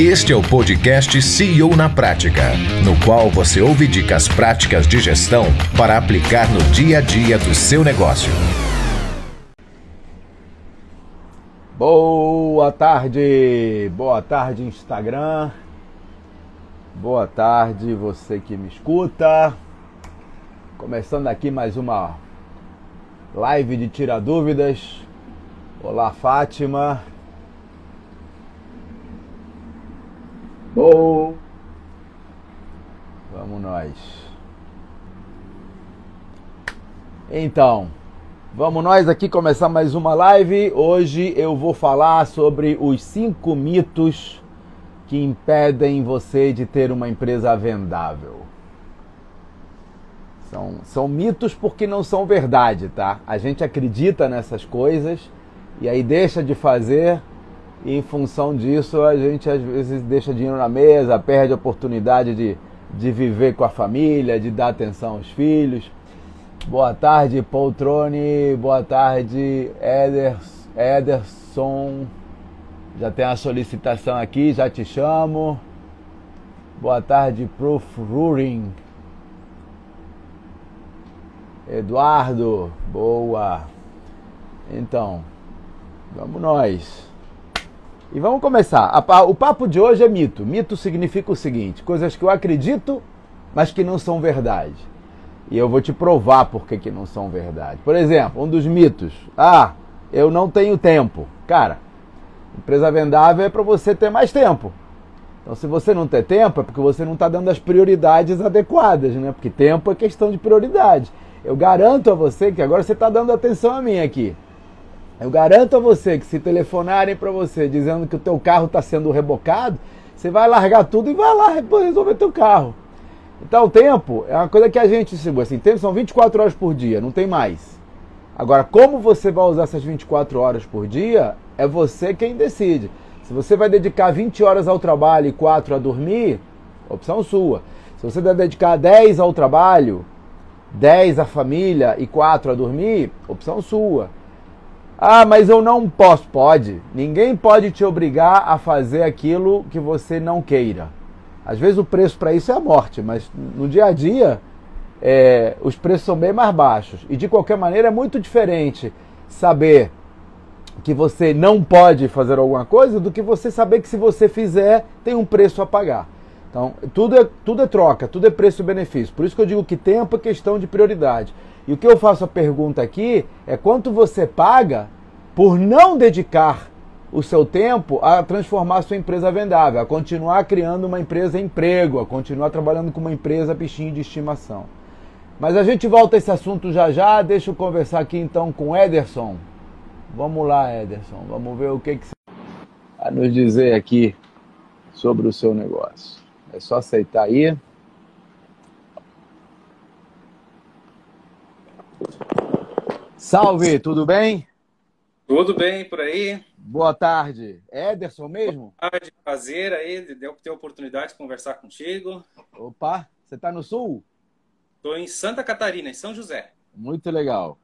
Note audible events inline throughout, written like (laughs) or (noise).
Este é o podcast CEO na Prática, no qual você ouve dicas práticas de gestão para aplicar no dia a dia do seu negócio. Boa tarde, boa tarde Instagram, boa tarde você que me escuta. Começando aqui mais uma live de Tira Dúvidas. Olá Fátima. Bom. Vamos nós. Então, vamos nós aqui começar mais uma live. Hoje eu vou falar sobre os cinco mitos que impedem você de ter uma empresa vendável. São, são mitos porque não são verdade, tá? A gente acredita nessas coisas e aí deixa de fazer e em função disso a gente às vezes deixa dinheiro na mesa, perde a oportunidade de, de viver com a família, de dar atenção aos filhos. Boa tarde, Poltrone. Boa tarde, Eders, Ederson. Já tem a solicitação aqui, já te chamo. Boa tarde, Proof Ruring. Eduardo, boa. Então, vamos nós. E vamos começar. O papo de hoje é mito. Mito significa o seguinte: coisas que eu acredito, mas que não são verdade. E eu vou te provar por que, que não são verdade. Por exemplo, um dos mitos: ah, eu não tenho tempo. Cara, empresa vendável é para você ter mais tempo. Então, se você não tem tempo, é porque você não está dando as prioridades adequadas, né? Porque tempo é questão de prioridade. Eu garanto a você que agora você está dando atenção a mim aqui. Eu garanto a você que se telefonarem para você dizendo que o teu carro está sendo rebocado, você vai largar tudo e vai lá resolver teu carro. Então o tempo é uma coisa que a gente segura. Assim, tempo são 24 horas por dia, não tem mais. Agora, como você vai usar essas 24 horas por dia, é você quem decide. Se você vai dedicar 20 horas ao trabalho e 4 a dormir, opção sua. Se você vai dedicar 10 ao trabalho, 10 à família e 4 a dormir, opção sua. Ah, mas eu não posso. Pode. Ninguém pode te obrigar a fazer aquilo que você não queira. Às vezes o preço para isso é a morte, mas no dia a dia é, os preços são bem mais baixos. E de qualquer maneira é muito diferente saber que você não pode fazer alguma coisa do que você saber que se você fizer tem um preço a pagar. Então, tudo é, tudo é troca, tudo é preço-benefício. Por isso que eu digo que tempo é questão de prioridade. E o que eu faço a pergunta aqui é quanto você paga por não dedicar o seu tempo a transformar a sua empresa vendável, a continuar criando uma empresa emprego, a continuar trabalhando com uma empresa bichinho de estimação. Mas a gente volta a esse assunto já já, deixa eu conversar aqui então com Ederson. Vamos lá, Ederson, vamos ver o que, que você a nos dizer aqui sobre o seu negócio. É só aceitar aí. Salve, tudo bem? Tudo bem por aí? Boa tarde. Ederson mesmo? Boa tarde, prazer aí, deu ter a oportunidade de conversar contigo. Opa, você está no sul? Estou em Santa Catarina, em São José. Muito legal.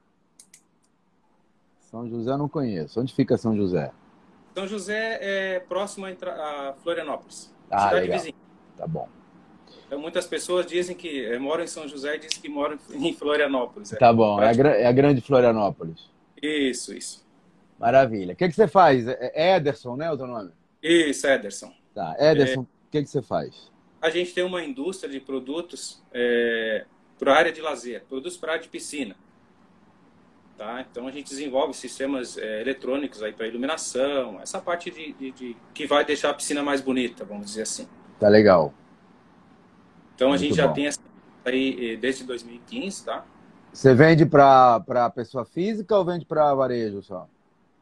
São José eu não conheço. Onde fica São José? São José é próximo a Florianópolis. Ah, cidade legal. vizinha. Tá bom. Então, muitas pessoas dizem que eh, moram em São José e dizem que moram (laughs) em Florianópolis. É. Tá bom, é a, é a, grande Florianópolis. Isso, isso. Maravilha. O que, que você faz? É, é Ederson, né, o teu nome? Isso, Ederson. Tá, Ederson, o que, que você faz? A gente tem uma indústria de produtos é, para área de lazer, produtos para área de piscina. Tá? Então a gente desenvolve sistemas é, eletrônicos aí para iluminação, essa parte de, de, de, que vai deixar a piscina mais bonita, vamos dizer assim. Tá legal. Então a gente já tem essa aí eh, desde 2015, tá? Você vende para pessoa física ou vende para varejo só?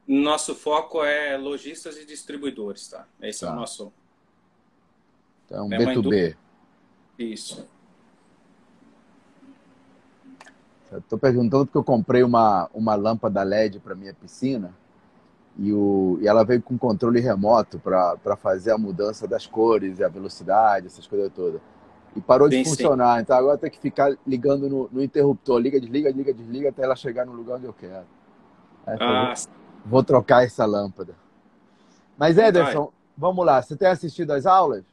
Nosso foco é lojistas e distribuidores, tá? Esse tá. é o tá. nosso. Então, é B2B. Indústria... Isso. Estou perguntando porque eu comprei uma, uma lâmpada LED para minha piscina e, o, e ela veio com controle remoto para fazer a mudança das cores e a velocidade, essas coisas todas e parou sim, de funcionar. Sim. Então agora tem que ficar ligando no, no, interruptor, liga, desliga, liga, desliga, até ela chegar no lugar onde eu quero. ah. vou, vou, trocar essa lâmpada. Mas Ederson, vamos lá, você tem assistido às aulas?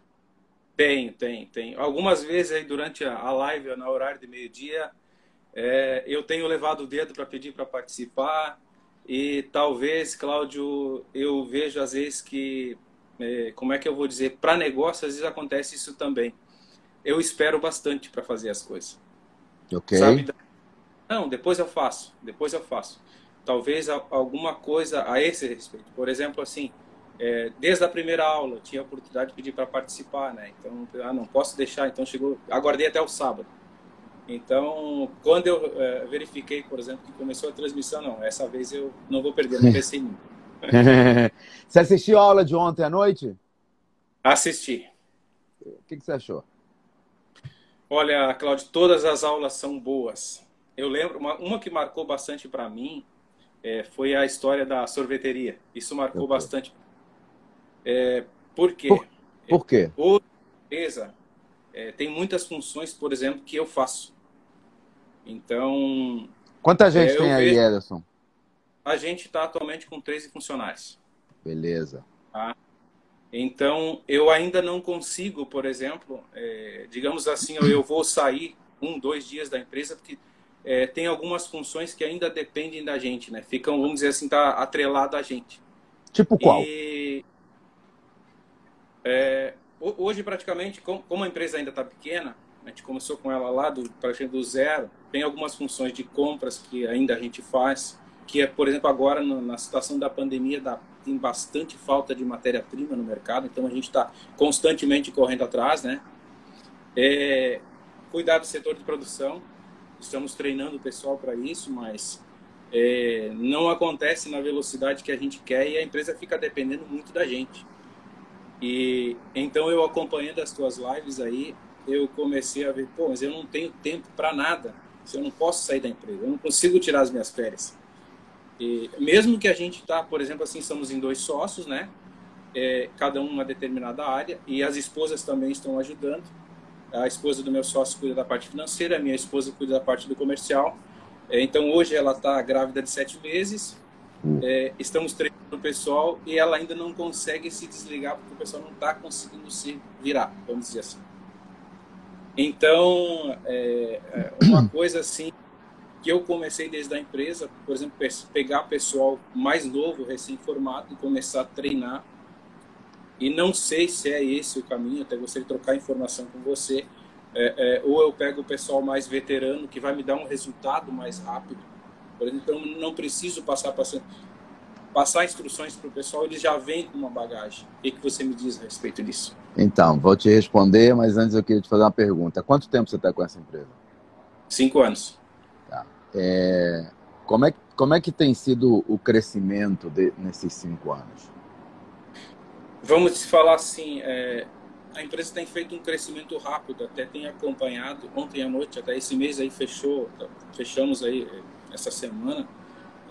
Tem, tem, tem. Algumas vezes aí durante a live, no horário de meio-dia, é, eu tenho levado o dedo para pedir para participar e talvez, Cláudio, eu vejo às vezes que, é, como é que eu vou dizer, para negócio às vezes acontece isso também. Eu espero bastante para fazer as coisas. Ok. Sabe? Não, depois eu faço, depois eu faço. Talvez alguma coisa a esse respeito. Por exemplo, assim, é, desde a primeira aula eu tinha a oportunidade de pedir para participar, né? Então, ah, não posso deixar, então chegou, aguardei até o sábado. Então, quando eu é, verifiquei, por exemplo, que começou a transmissão, não, essa vez eu não vou perder, não pensei mim. (laughs) você assistiu a aula de ontem à noite? Assisti. O que, que você achou? Olha, Cláudio, todas as aulas são boas. Eu lembro, uma, uma que marcou bastante para mim é, foi a história da sorveteria. Isso marcou bastante. É, por quê? Por, por quê? A empresa é, tem muitas funções, por exemplo, que eu faço. Então. Quanta gente é, tem aí, vejo... Ederson? A gente está atualmente com 13 funcionários. Beleza. Tá? Então, eu ainda não consigo, por exemplo, é, digamos assim, eu vou sair um, dois dias da empresa, porque é, tem algumas funções que ainda dependem da gente, né? Ficam, vamos dizer assim, tá atrelado a gente. Tipo qual? E, é, hoje, praticamente, como a empresa ainda está pequena, a gente começou com ela lá do, praticamente do zero, tem algumas funções de compras que ainda a gente faz, que é, por exemplo, agora na situação da pandemia, dá, tem bastante falta de matéria-prima no mercado, então a gente está constantemente correndo atrás, né? É, cuidar do setor de produção, estamos treinando o pessoal para isso, mas é, não acontece na velocidade que a gente quer e a empresa fica dependendo muito da gente. E então eu acompanhando as tuas lives aí, eu comecei a ver, pô, mas eu não tenho tempo para nada. Eu não posso sair da empresa, eu não consigo tirar as minhas férias. E mesmo que a gente tá, por exemplo, assim, somos em dois sócios, né? É, cada um uma determinada área e as esposas também estão ajudando. A esposa do meu sócio cuida da parte financeira, a minha esposa cuida da parte do comercial. É, então hoje ela está grávida de sete meses. Hum. É, estamos treinando o pessoal e ela ainda não consegue se desligar porque o pessoal não está conseguindo se virar, vamos dizer assim. Então, é, é uma (clears throat) coisa assim que eu comecei desde a empresa, por exemplo, pegar pessoal mais novo, recém-formado, e começar a treinar. E não sei se é esse o caminho, até gostaria de trocar informação com você. É, é, ou eu pego o pessoal mais veterano, que vai me dar um resultado mais rápido. Por exemplo, então não preciso passar, passar, passar instruções para o pessoal, eles já vêm com uma bagagem. O que, que você me diz a respeito disso? Então, vou te responder, mas antes eu queria te fazer uma pergunta. Quanto tempo você está com essa empresa? Cinco anos. É, como, é, como é que tem sido o crescimento de, nesses cinco anos? Vamos falar assim, é, a empresa tem feito um crescimento rápido, até tem acompanhado, ontem à noite, até esse mês aí fechou, fechamos aí é, essa semana,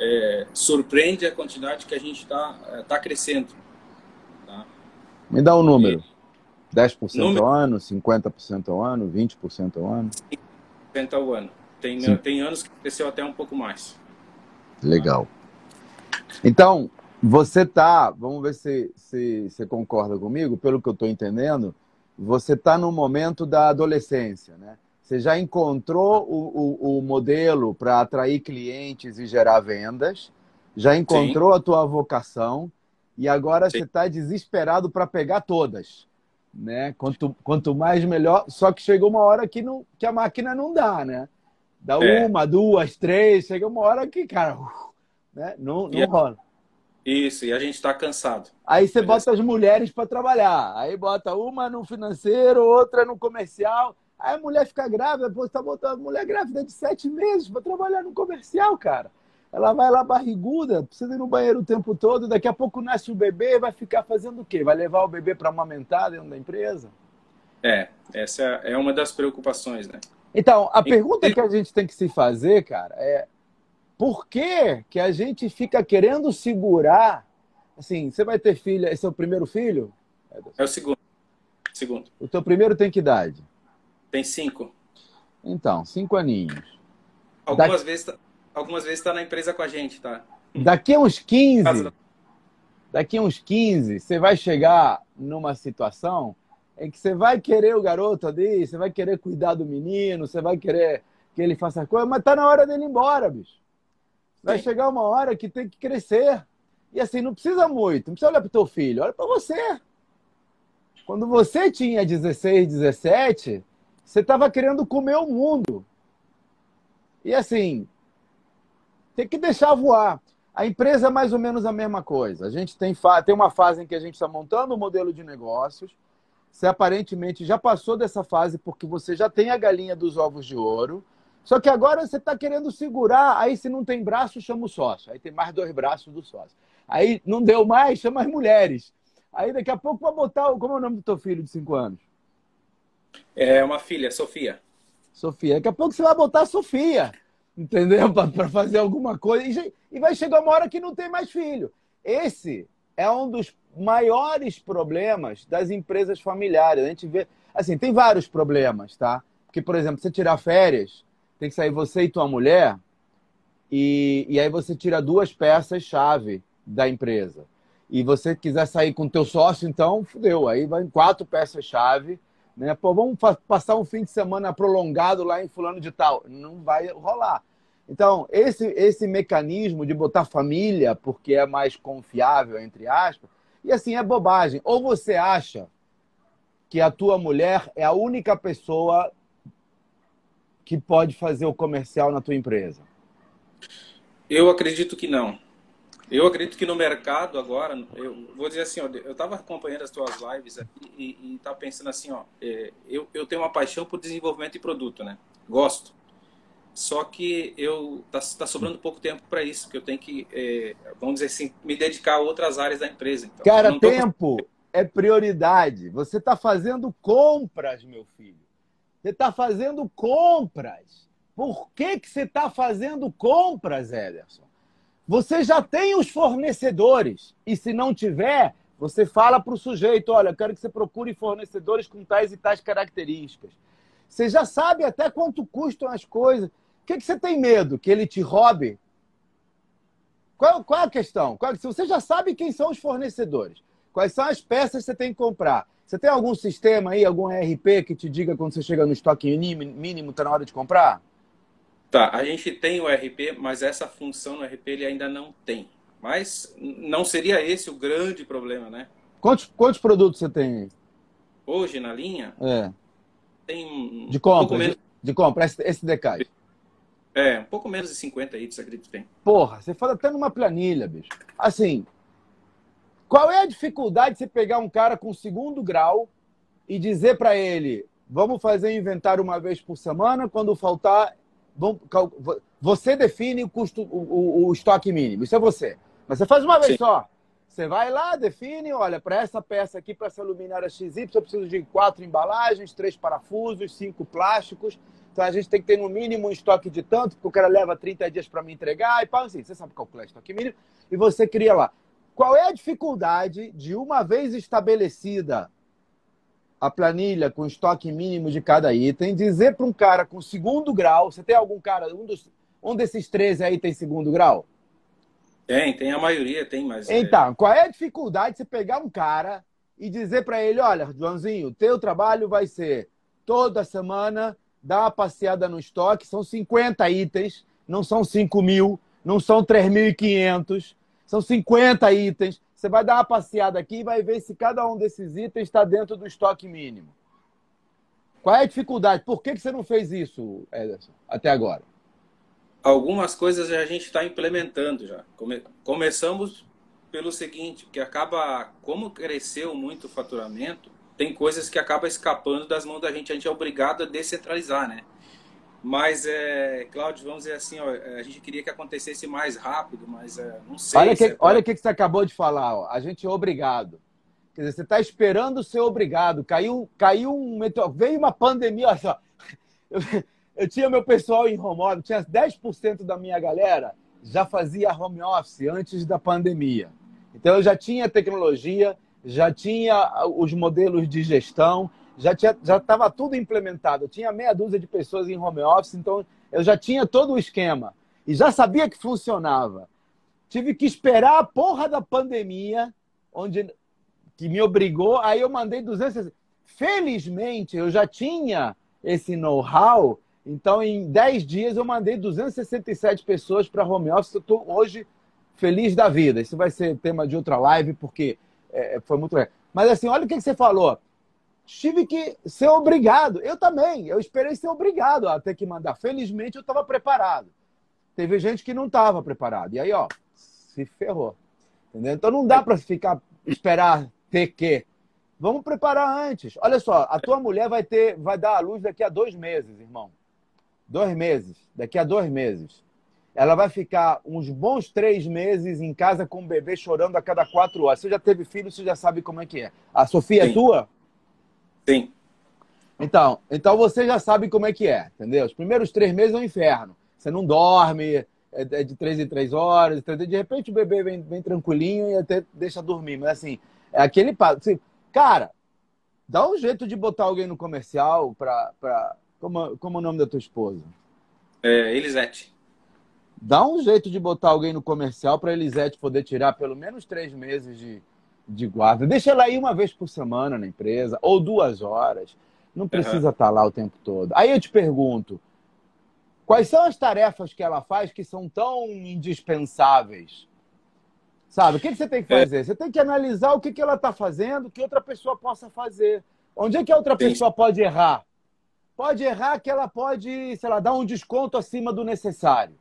é, surpreende a quantidade que a gente está é, tá crescendo. Tá? Me dá um número. E, 10% número, ao ano, 50% ao ano, 20% ao ano? 50% ao ano. Tem, tem anos que cresceu até um pouco mais. Legal. Então, você tá, vamos ver se, se você concorda comigo, pelo que eu estou entendendo, você está no momento da adolescência, né? Você já encontrou o, o, o modelo para atrair clientes e gerar vendas, já encontrou Sim. a tua vocação e agora Sim. você está desesperado para pegar todas, né? Quanto, quanto mais melhor. Só que chegou uma hora que, não, que a máquina não dá, né? Dá é. uma, duas, três, chega uma hora que, cara, né? não, não rola. Isso, e a gente está cansado. Aí você bota as mulheres para trabalhar. Aí bota uma no financeiro, outra no comercial. Aí a mulher fica grávida, pô, você tá botando mulher grávida de sete meses para trabalhar no comercial, cara. Ela vai lá barriguda, precisa ir no banheiro o tempo todo, daqui a pouco nasce o bebê, vai ficar fazendo o quê? Vai levar o bebê para amamentar dentro da empresa? É, essa é uma das preocupações, né? Então, a pergunta que a gente tem que se fazer, cara, é por que, que a gente fica querendo segurar? Assim, você vai ter filho, esse é o primeiro filho? É o segundo. Segundo. O teu primeiro tem que idade? Tem cinco. Então, cinco aninhos. Algumas da... vezes tá, algumas vezes está na empresa com a gente, tá? Daqui a uns 15, daqui a uns 15, você vai chegar numa situação em que você vai querer o garoto ali, você vai querer cuidar do menino, você vai querer que ele faça coisa, mas tá na hora dele ir embora, bicho. Vai Sim. chegar uma hora que tem que crescer. E assim, não precisa muito, não precisa olhar pro teu filho, olha para você. Quando você tinha 16, 17, você estava querendo comer o mundo. E assim, tem que deixar voar. A empresa é mais ou menos a mesma coisa. A gente tem, tem uma fase em que a gente está montando um modelo de negócios. Você aparentemente já passou dessa fase porque você já tem a galinha dos ovos de ouro. Só que agora você está querendo segurar. Aí, se não tem braço, chama o sócio. Aí tem mais dois braços do sócio. Aí não deu mais, chama as mulheres. Aí daqui a pouco vai botar. Como é o nome do teu filho de 5 anos? É uma filha, Sofia. Sofia. Daqui a pouco você vai botar a Sofia entendeu? (laughs) Para fazer alguma coisa. E vai chegar uma hora que não tem mais filho. Esse é um dos maiores problemas das empresas familiares. A gente vê. Assim, tem vários problemas, tá? Porque, por exemplo, você tirar férias, tem que sair você e tua mulher, e, e aí você tira duas peças-chave da empresa. E você quiser sair com teu sócio, então, fudeu. Aí vai quatro peças-chave né? Pô, vamos passar um fim de semana prolongado lá em fulano de tal. Não vai rolar. Então, esse, esse mecanismo de botar família, porque é mais confiável, entre aspas, e assim, é bobagem. Ou você acha que a tua mulher é a única pessoa que pode fazer o comercial na tua empresa? Eu acredito que não. Eu acredito que no mercado agora, eu vou dizer assim, ó, eu estava acompanhando as tuas lives aqui e estava pensando assim, ó, é, eu, eu tenho uma paixão por desenvolvimento de produto, né? Gosto. Só que eu tá, tá sobrando pouco tempo para isso, porque eu tenho que, é, vamos dizer assim, me dedicar a outras áreas da empresa. Então, Cara, tempo é prioridade. Você está fazendo compras, meu filho. Você está fazendo compras. Por que, que você está fazendo compras, Ederson? Você já tem os fornecedores. E se não tiver, você fala para o sujeito: olha, eu quero que você procure fornecedores com tais e tais características. Você já sabe até quanto custam as coisas. O que, que você tem medo? Que ele te roube? Qual, qual é a questão? Qual, se você já sabe quem são os fornecedores, quais são as peças que você tem que comprar, você tem algum sistema aí, algum ERP que te diga quando você chega no estoque mínimo, está na hora de comprar? Tá, a gente tem o RP, mas essa função no RP ele ainda não tem. Mas não seria esse o grande problema, né? Quantos, quantos produtos você tem? Hoje na linha? É. Tem de compra, um de, de, compra, SDK. É, um pouco menos de 50 itens, acredito que tem. Porra, você fala até numa planilha, bicho. Assim, qual é a dificuldade de você pegar um cara com segundo grau e dizer para ele, vamos fazer inventário uma vez por semana, quando faltar você define o custo, o, o, o, estoque mínimo. Isso é você. Mas você faz uma vez Sim. só. Você vai lá, define, olha, para essa peça aqui, para essa luminária XY, eu preciso de quatro embalagens, três parafusos, cinco plásticos. Então a gente tem que ter no mínimo um estoque de tanto, porque o cara leva 30 dias para me entregar e pá, assim, você sabe calcular estoque mínimo, e você cria lá. Qual é a dificuldade de uma vez estabelecida a planilha com estoque mínimo de cada item, dizer para um cara com segundo grau, você tem algum cara, um, dos, um desses 13 aí tem segundo grau? Tem, tem a maioria, tem, mas. É então, é... qual é a dificuldade de você pegar um cara e dizer para ele: olha, Joãozinho, teu trabalho vai ser toda semana dar uma passeada no estoque, são 50 itens, não são 5 mil, não são 3.500, são 50 itens. Você vai dar uma passeada aqui e vai ver se cada um desses itens está dentro do estoque mínimo. Qual é a dificuldade? Por que, que você não fez isso, Ederson, até agora? Algumas coisas a gente está implementando já. Come começamos pelo seguinte, que acaba, como cresceu muito o faturamento, tem coisas que acabam escapando das mãos da gente, a gente é obrigado a descentralizar, né? Mas, é, Cláudio, vamos dizer assim, ó, a gente queria que acontecesse mais rápido, mas é, não sei. Olha o que, é olha que, que você acabou de falar, ó. a gente é obrigado. Quer dizer, você está esperando ser obrigado. Caiu, caiu um meteoro, veio uma pandemia, olha só. Eu, eu tinha meu pessoal em home office, tinha 10% da minha galera já fazia home office antes da pandemia. Então eu já tinha tecnologia, já tinha os modelos de gestão, já estava tudo implementado. Eu tinha meia dúzia de pessoas em home office, então eu já tinha todo o esquema e já sabia que funcionava. Tive que esperar a porra da pandemia, onde que me obrigou, aí eu mandei 260. Felizmente, eu já tinha esse know-how, então em 10 dias eu mandei 267 pessoas para home office. Eu estou hoje feliz da vida. Isso vai ser tema de outra live, porque é, foi muito. Mas assim, olha o que, que você falou. Tive que ser obrigado. Eu também. Eu esperei ser obrigado a ter que mandar. Felizmente, eu estava preparado. Teve gente que não estava preparado. E aí, ó, se ferrou. Entendeu? Então não dá para ficar esperar ter que. Vamos preparar antes. Olha só, a tua mulher vai ter, vai dar à luz daqui a dois meses, irmão. Dois meses. Daqui a dois meses. Ela vai ficar uns bons três meses em casa com o bebê chorando a cada quatro horas. Você já teve filho, você já sabe como é que é. A Sofia é Sim. é tua? Sim. Então, então você já sabe como é que é, entendeu? Os primeiros três meses é um inferno. Você não dorme, é, é de três em três horas, entendeu? De repente o bebê vem, vem tranquilinho e até deixa dormir. Mas assim, é aquele passo. Assim, cara, dá um jeito de botar alguém no comercial para. Pra... Como, como é o nome da tua esposa? É, Elisete. Dá um jeito de botar alguém no comercial para Elisete poder tirar pelo menos três meses de, de guarda. Deixa ela ir uma vez por semana na empresa, ou duas horas. Não precisa uhum. estar lá o tempo todo. Aí eu te pergunto: quais são as tarefas que ela faz que são tão indispensáveis Sabe? O que, que você tem que é. fazer? É. Você tem que analisar o que, que ela está fazendo que outra pessoa possa fazer. Onde é que a outra Sim. pessoa pode errar? Pode errar que ela pode, sei lá, dar um desconto acima do necessário.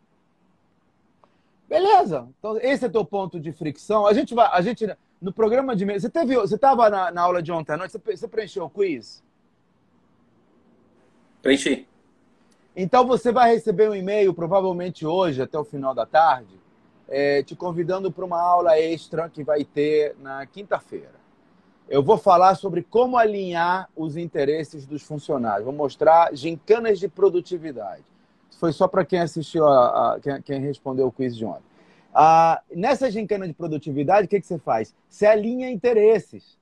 Beleza. Então, esse é teu ponto de fricção. A gente vai, a gente no programa de você teve, você estava na, na, aula de ontem à noite, você, você preencheu o quiz? Preenchi. Então você vai receber um e-mail provavelmente hoje até o final da tarde é, te convidando para uma aula extra que vai ter na quinta-feira. Eu vou falar sobre como alinhar os interesses dos funcionários. Vou mostrar gincanas de produtividade. Foi só para quem assistiu, a, a quem, quem, respondeu o quiz de ontem. Ah, nessa gincana de produtividade, o que, que você faz? Você alinha interesses.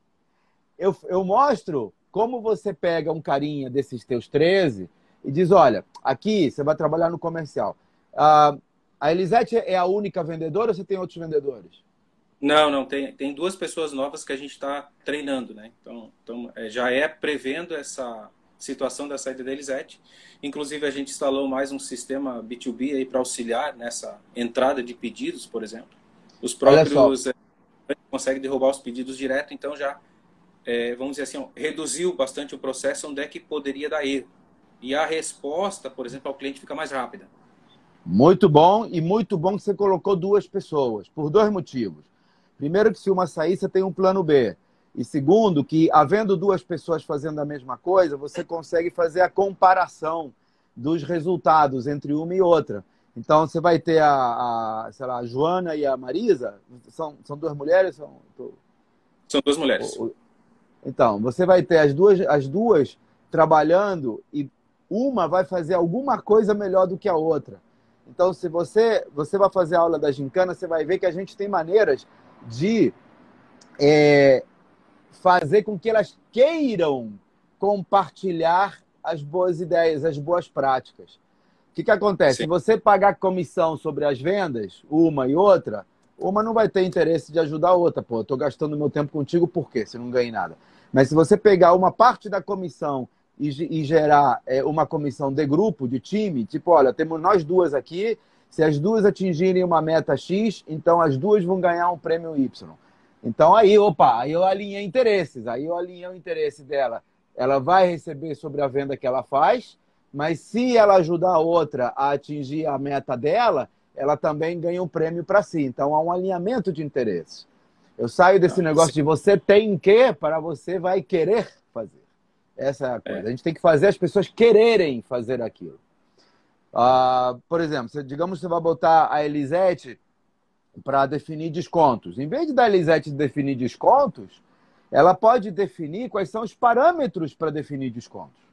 Eu, eu mostro como você pega um carinha desses teus 13 e diz: olha, aqui você vai trabalhar no comercial. Ah, a Elisete é a única vendedora ou você tem outros vendedores? Não, não, tem, tem duas pessoas novas que a gente está treinando, né? Então, então é, já é prevendo essa situação da saída da Elisete. Inclusive, a gente instalou mais um sistema B2B aí para auxiliar nessa entrada de pedidos, por exemplo. Os próprios é, conseguem derrubar os pedidos direto, então já, é, vamos dizer assim, reduziu bastante o processo onde é que poderia dar erro. E a resposta, por exemplo, ao cliente fica mais rápida. Muito bom e muito bom que você colocou duas pessoas, por dois motivos. Primeiro, que se uma sair, você tem um plano B. E segundo, que havendo duas pessoas fazendo a mesma coisa, você consegue fazer a comparação dos resultados entre uma e outra. Então, você vai ter a, a sei lá, a Joana e a Marisa, são, são duas mulheres? São, são duas mulheres. Então, você vai ter as duas, as duas trabalhando e uma vai fazer alguma coisa melhor do que a outra. Então, se você, você vai fazer a aula da gincana, você vai ver que a gente tem maneiras de é, fazer com que elas queiram compartilhar as boas ideias, as boas práticas. O que, que acontece? Sim. Se você pagar comissão sobre as vendas, uma e outra, uma não vai ter interesse de ajudar a outra. Pô, eu estou gastando meu tempo contigo por quê? Se não ganhei nada. Mas se você pegar uma parte da comissão e, e gerar é, uma comissão de grupo, de time, tipo, olha, temos nós duas aqui, se as duas atingirem uma meta X, então as duas vão ganhar um prêmio Y. Então aí, opa, aí eu alinhei interesses, aí eu alinhei o interesse dela. Ela vai receber sobre a venda que ela faz, mas se ela ajudar a outra a atingir a meta dela, ela também ganha um prêmio para si. Então há um alinhamento de interesses. Eu saio desse negócio de você tem que para você vai querer fazer. Essa é a coisa. É. A gente tem que fazer as pessoas quererem fazer aquilo. Uh, por exemplo, se, digamos que você vai botar a Elisete para definir descontos. Em vez de da Elisete definir descontos, ela pode definir quais são os parâmetros para definir descontos.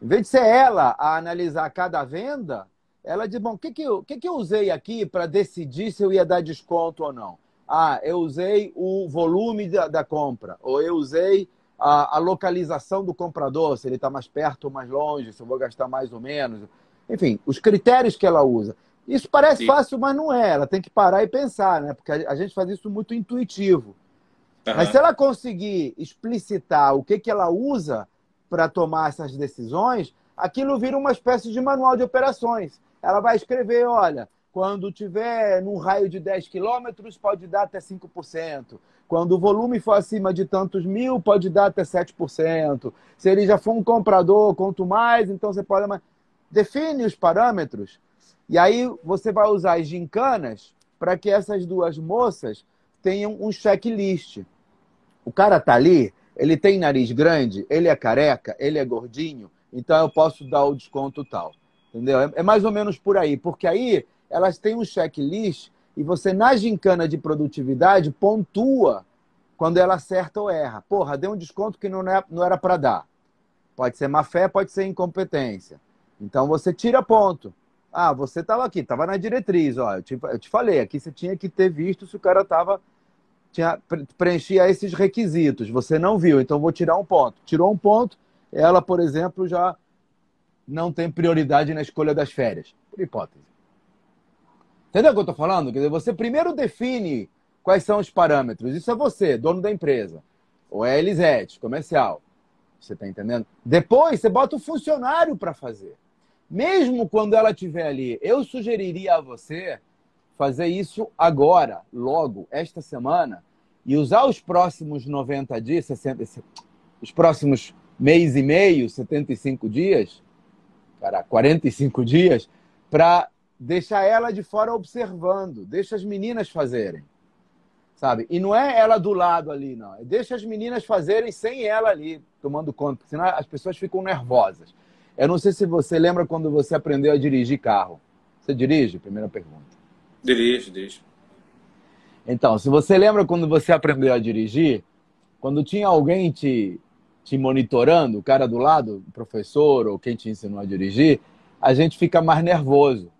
Em vez de ser ela a analisar cada venda, ela diz: bom, o que, que, eu, que, que eu usei aqui para decidir se eu ia dar desconto ou não? Ah, eu usei o volume da, da compra, ou eu usei a, a localização do comprador, se ele está mais perto ou mais longe, se eu vou gastar mais ou menos. Enfim, os critérios que ela usa. Isso parece Sim. fácil, mas não é. Ela tem que parar e pensar, né? Porque a gente faz isso muito intuitivo. Uhum. Mas se ela conseguir explicitar o que, que ela usa para tomar essas decisões, aquilo vira uma espécie de manual de operações. Ela vai escrever, olha, quando tiver num raio de 10 quilômetros, pode dar até 5%. Quando o volume for acima de tantos mil, pode dar até 7%. Se ele já for um comprador, quanto mais, então você pode. Define os parâmetros e aí você vai usar as gincanas para que essas duas moças tenham um checklist. O cara tá ali, ele tem nariz grande, ele é careca, ele é gordinho, então eu posso dar o desconto tal. Entendeu? É, é mais ou menos por aí, porque aí elas têm um checklist e você, na gincana de produtividade, pontua quando ela acerta ou erra. Porra, deu um desconto que não, é, não era para dar. Pode ser má fé, pode ser incompetência. Então você tira ponto. Ah, você estava aqui, estava na diretriz, ó. Eu te, eu te falei, aqui você tinha que ter visto se o cara estava tinha preenchia esses requisitos. Você não viu, então vou tirar um ponto. Tirou um ponto, ela, por exemplo, já não tem prioridade na escolha das férias, por hipótese. Entendeu o que eu estou falando? Quer dizer, você primeiro define quais são os parâmetros. Isso é você, dono da empresa. Ou é Elisete, comercial. Você está entendendo? Depois você bota o funcionário para fazer. Mesmo quando ela estiver ali, eu sugeriria a você fazer isso agora, logo, esta semana, e usar os próximos 90 dias, 60, os próximos mês e meio, 75 dias, cara, 45 dias, para deixar ela de fora observando, deixa as meninas fazerem. Sabe? E não é ela do lado ali, não. Deixa as meninas fazerem sem ela ali, tomando conta, porque senão as pessoas ficam nervosas. Eu não sei se você lembra quando você aprendeu a dirigir carro. Você dirige? Primeira pergunta. Dirijo, dirijo. Então, se você lembra quando você aprendeu a dirigir, quando tinha alguém te, te monitorando, o cara do lado, o professor ou quem te ensinou a dirigir, a gente fica mais nervoso.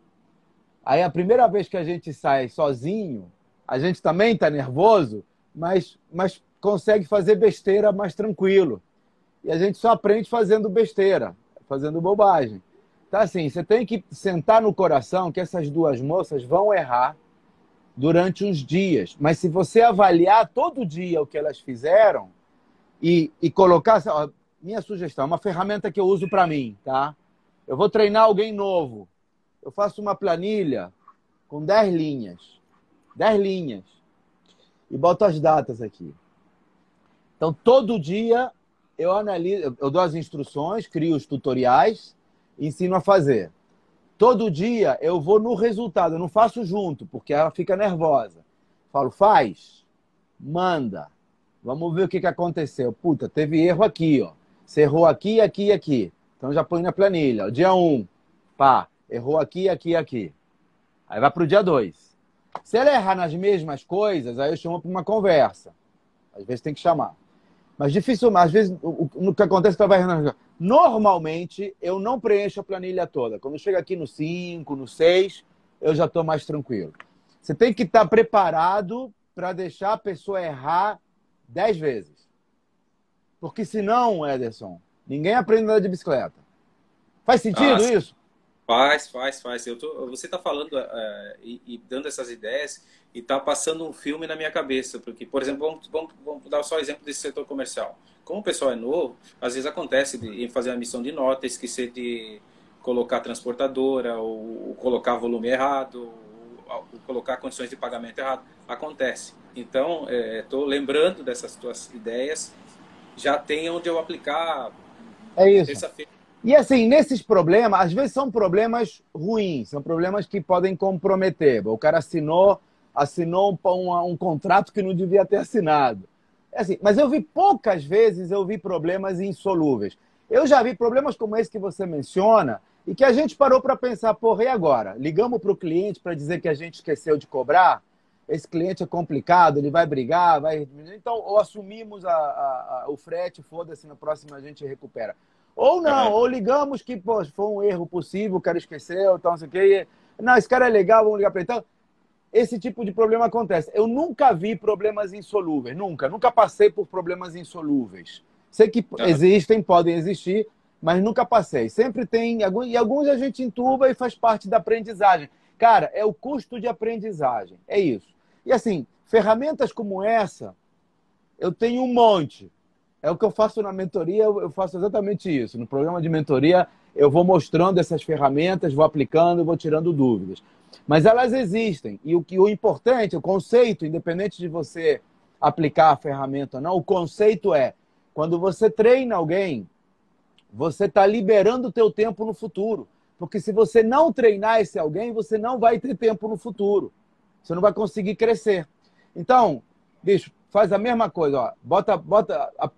Aí a primeira vez que a gente sai sozinho, a gente também está nervoso, mas, mas consegue fazer besteira mais tranquilo. E a gente só aprende fazendo besteira fazendo bobagem. Então, assim, você tem que sentar no coração que essas duas moças vão errar durante uns dias. Mas se você avaliar todo dia o que elas fizeram e, e colocar. Ó, minha sugestão, uma ferramenta que eu uso para mim, tá? Eu vou treinar alguém novo. Eu faço uma planilha com 10 linhas. 10 linhas. E boto as datas aqui. Então, todo dia eu analiso, eu dou as instruções, crio os tutoriais, ensino a fazer. Todo dia eu vou no resultado, eu não faço junto, porque ela fica nervosa. Falo, faz, manda. Vamos ver o que, que aconteceu. Puta, teve erro aqui, ó. Você errou aqui, aqui e aqui. Então já põe na planilha. Dia 1, um, pá, errou aqui, aqui e aqui. Aí vai para o dia 2. Se ela errar nas mesmas coisas, aí eu chamo para uma conversa. Às vezes tem que chamar. Mas difícil, às vezes, o, o, que acontece é que Normalmente, eu não preencho a planilha toda. Quando chega aqui no 5, no 6, eu já estou mais tranquilo. Você tem que estar tá preparado para deixar a pessoa errar 10 vezes. Porque senão, Ederson, ninguém aprende nada de bicicleta. Faz sentido ah, isso? Faz, faz, faz. Eu tô, você está falando uh, e, e, dando essas ideias e está passando um filme na minha cabeça. Porque, por exemplo, vamos, vamos, vamos, dar só exemplo desse setor comercial. Como o pessoal é novo, às vezes acontece de, em fazer a missão de nota, esquecer de colocar transportadora, ou, ou colocar volume errado, ou, ou, colocar condições de pagamento errado. Acontece. Então, estou é, lembrando dessas tuas ideias. Já tem onde eu aplicar é isso. terça-feira. E assim, nesses problemas, às vezes são problemas ruins, são problemas que podem comprometer. O cara assinou assinou um, um contrato que não devia ter assinado. É assim, mas eu vi poucas vezes eu vi problemas insolúveis. Eu já vi problemas como esse que você menciona e que a gente parou para pensar, porra, e agora? Ligamos para o cliente para dizer que a gente esqueceu de cobrar? Esse cliente é complicado, ele vai brigar, vai. Então, ou assumimos a, a, a, o frete, foda-se, na próxima a gente recupera. Ou não, ou ligamos que pô, foi um erro possível, o cara esqueceu, então não sei o quê. Não, esse cara é legal, vamos ligar para ele. Então, esse tipo de problema acontece. Eu nunca vi problemas insolúveis, nunca. Nunca passei por problemas insolúveis. Sei que existem, podem existir, mas nunca passei. Sempre tem, e alguns a gente entuba e faz parte da aprendizagem. Cara, é o custo de aprendizagem, é isso. E assim, ferramentas como essa, Eu tenho um monte. É o que eu faço na mentoria, eu faço exatamente isso. No programa de mentoria, eu vou mostrando essas ferramentas, vou aplicando, vou tirando dúvidas. Mas elas existem. E o que o importante, o conceito, independente de você aplicar a ferramenta ou não, o conceito é quando você treina alguém, você está liberando o teu tempo no futuro. Porque se você não treinar esse alguém, você não vai ter tempo no futuro. Você não vai conseguir crescer. Então, bicho, faz a mesma coisa. Ó. Bota, bota a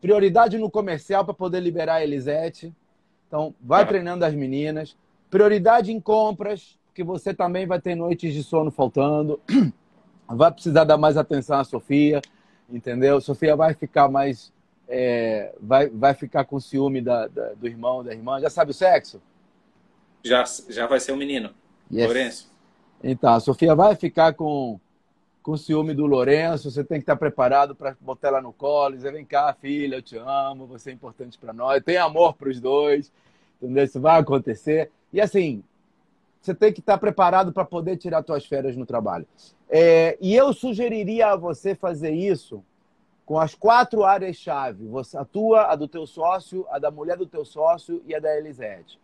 prioridade no comercial para poder liberar a Elisete. Então, vai é. treinando as meninas. Prioridade em compras, porque você também vai ter noites de sono faltando. (clears throat) Vai precisar dar mais atenção à Sofia, entendeu? Sofia vai ficar mais. É, vai, vai ficar com ciúme da, da, do irmão, da irmã. Já sabe o sexo? Já, já vai ser um menino. Yes. Lourenço. Então, a Sofia vai ficar com, com ciúme do Lourenço. Você tem que estar preparado para botar ela no colo. Dizer: vem cá, filha, eu te amo, você é importante para nós. Tem amor para os dois. Entendeu? Isso vai acontecer. E assim, você tem que estar preparado para poder tirar suas férias no trabalho. É, e eu sugeriria a você fazer isso com as quatro áreas-chave. A tua, a do teu sócio, a da mulher do teu sócio e a da Elisete.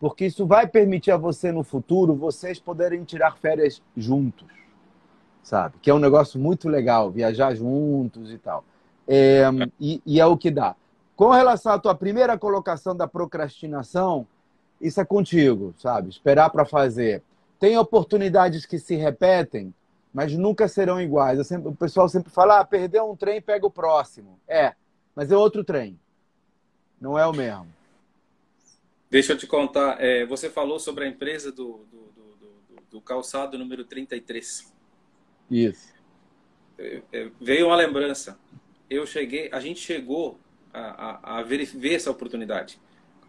Porque isso vai permitir a você no futuro vocês poderem tirar férias juntos, sabe? Que é um negócio muito legal, viajar juntos e tal. É, e, e é o que dá. Com relação à tua primeira colocação da procrastinação, isso é contigo, sabe? Esperar para fazer. Tem oportunidades que se repetem, mas nunca serão iguais. Sempre, o pessoal sempre fala: ah, perdeu um trem, pega o próximo. É, mas é outro trem. Não é o mesmo. Deixa eu te contar. É, você falou sobre a empresa do, do, do, do calçado número 33. Isso. É, é, veio uma lembrança. Eu cheguei, a gente chegou a, a, a ver, ver essa oportunidade.